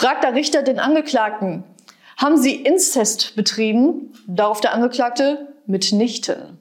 Fragt der Richter den Angeklagten, haben Sie Inzest betrieben? Darauf der Angeklagte, mitnichten.